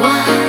我。